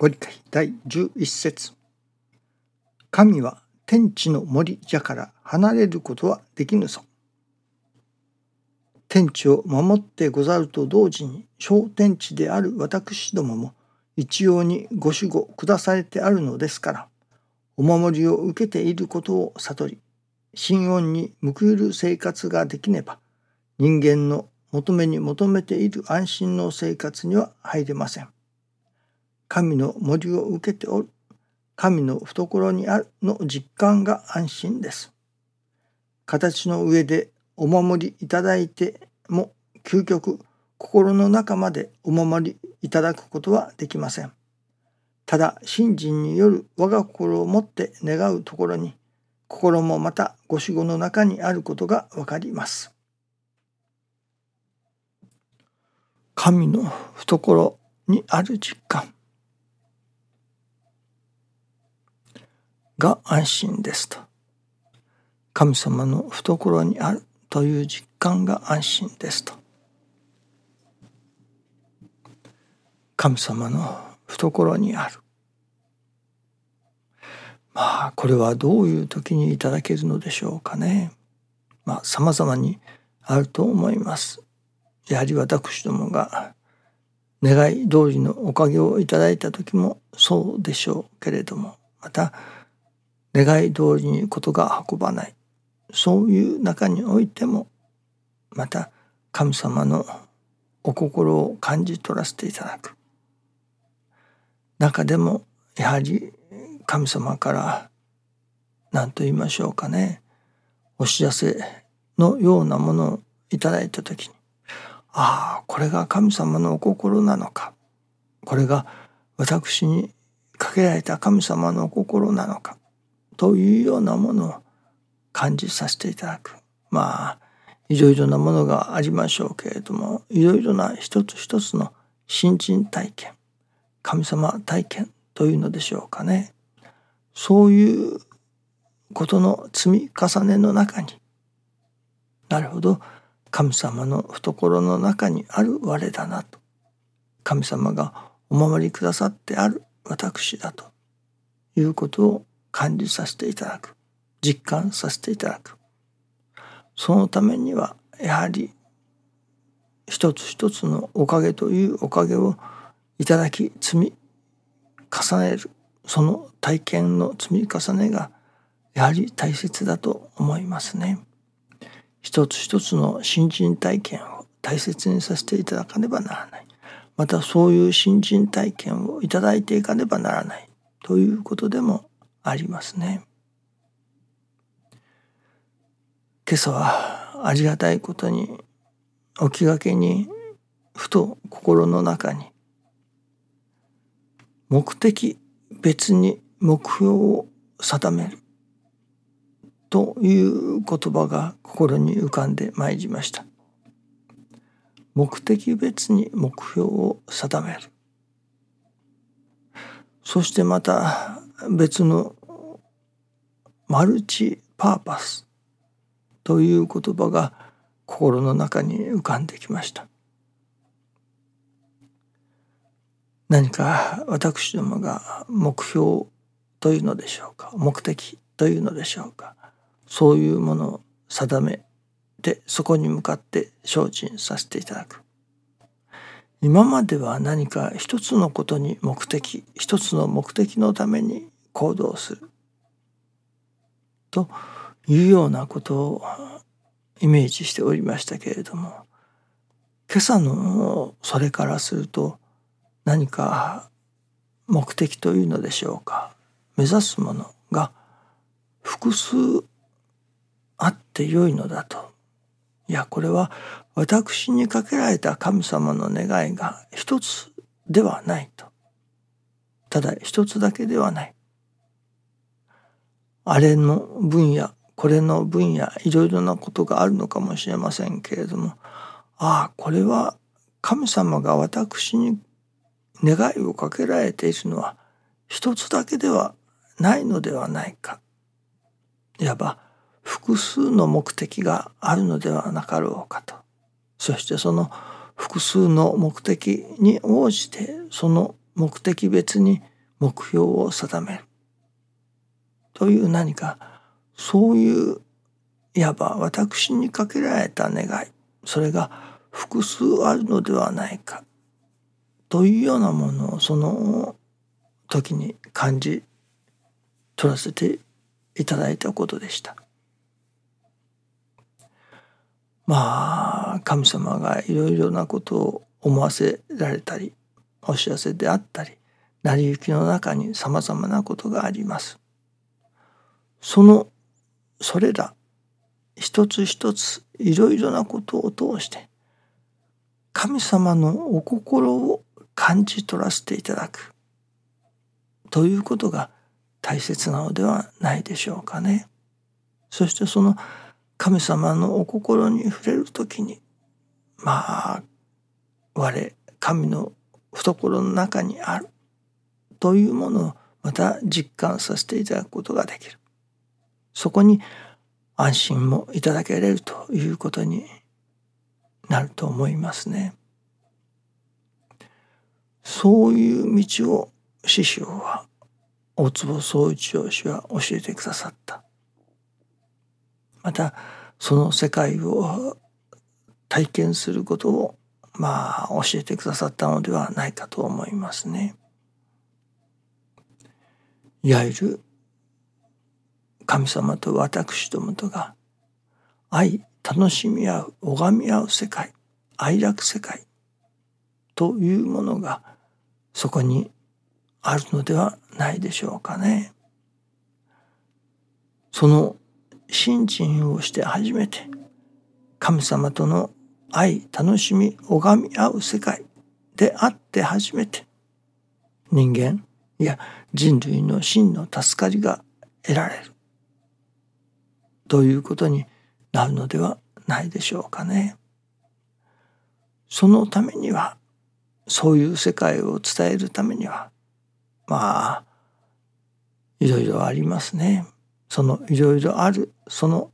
ご理解第11節神は天地の森じゃから離れることはできぬぞ。天地を守ってござると同時に小天地である私どもも一様にご守護下されてあるのですから、お守りを受けていることを悟り、心音に報いる生活ができねば、人間の求めに求めている安心の生活には入れません。神の森を受けておる、神の懐にあるの実感が安心です。形の上でお守りいただいても究極心の中までお守りいただくことはできません。ただ信心による我が心を持って願うところに心もまたご守護の中にあることがわかります。神の懐にある実感が安心ですと。神様の懐にあるという実感が安心ですと。神様の懐にある。まあこれはどういう時にいただけるのでしょうかね。まあ様々にあると思います。やはり私どもが願い通りのおかげをいただいた時もそうでしょうけれどもまた願い通りにことが運ばない。そういう中においてもまた神様のお心を感じ取らせていただく。中でもやはり神様から何と言いましょうかね。お知らせのようなものをいただいた時にああこれが神様のお心なのか。これが私にかけられた神様のお心なのか。というようなものを感じさせていただく。まあいろいろなものがありましょうけれどもいろいろな一つ一つの新人体験神様体験というのでしょうかね。そういうことの積み重ねの中になるほど神様の懐の中にある我だなと。神様がお守りくださってある私だということを感じさせていただく実感させていただくそのためにはやはり一つ一つのおかげというおかげをいただき積み重ねるその体験の積み重ねがやはり大切だと思いますね。一つ一つの新人体験を大切にさせていただかねばならない。またそういう新人体験をいただいていかねばならないということでもありますね。今朝はありがたいことにお気がけにふと心の中に目的別に目標を定めるという言葉が心に浮かんでまいりました目的別に目標を定めるそしてまた別のマルチパーパスという言葉が心の中に浮かんできました。何か私どもが目標というのでしょうか目的というのでしょうかそういうものを定めてそこに向かって精進させていただく。今までは何か一つのことに目的一つの目的のために行動する。というようなことをイメージしておりましたけれども今朝のそれからすると何か目的というのでしょうか。目指すものが複数あってよいのだと。いやこれは私にかけられた神様の願いが一つではないと。ただ一つだけではない。あれの分野これの分野いろいろなことがあるのかもしれませんけれどもああこれは神様が私に願いをかけられているのは一つだけではないのではないか。いわば複数の目的があるのではなかろうかと。そしてその複数の目的に応じてその目的別に目標を定める。という何かそういういわば私にかけられた願い。それが複数あるのではないか。というようなものをその時に感じ取らせていただいたことでした。まあ神様がいろいろなことを思わせられたりお知らせであったり成り行きの中にさまざまなことがあります。そのそれら一つ一ついろいろなことを通して神様のお心を感じ取らせていただくということが大切なのではないでしょうかね。そしてその神様のお心に触れる時にまあ我神の懐の中にあるというものをまた実感させていただくことができるそこに安心もいただけれるということになると思いますね。そういう道を師匠は大坪宗一郎氏は教えてくださった。またその世界を体験することをまあ教えてくださったのではないかと思いますね。いわゆる神様と私どもとが愛楽しみ合う拝み合う世界愛楽世界というものがそこにあるのではないでしょうかね。その信心をして初めて神様との愛楽しみ拝み合う世界であって初めて人間いや人類の真の助かりが得られるということになるのではないでしょうかね。そのためにはそういう世界を伝えるためにはまあいろいろありますね。そのいろいろあるその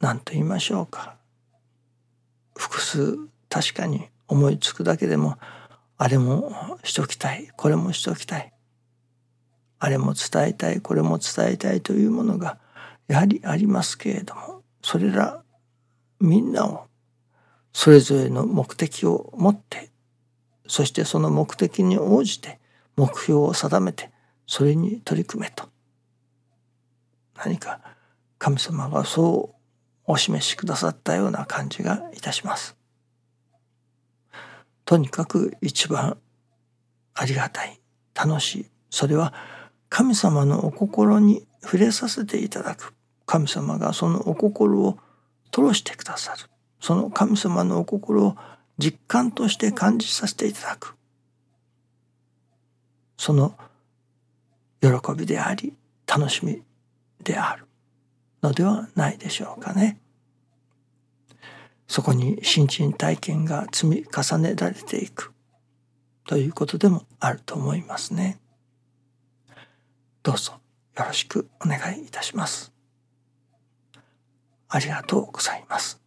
何と言いましょうか。複数確かに思いつくだけでもあれもしときたいこれもしときたい。あれも伝えたいこれも伝えたいというものがやはりありますけれどもそれらみんなをそれぞれの目的を持ってそしてその目的に応じて目標を定めてそれに取り組めと。何か神様がそうお示しくださったような感じがいたします。とにかく一番ありがたい楽しいそれは神様のお心に触れさせていただく。神様がそのお心を通してくださる。その神様のお心を実感として感じさせていただく。その喜びであり楽しみであるのではないでしょうかね。そこに新陳体験が積み重ねられていくということでもあると思いますね。どうぞよろしくお願いいたします。ありがとうございます。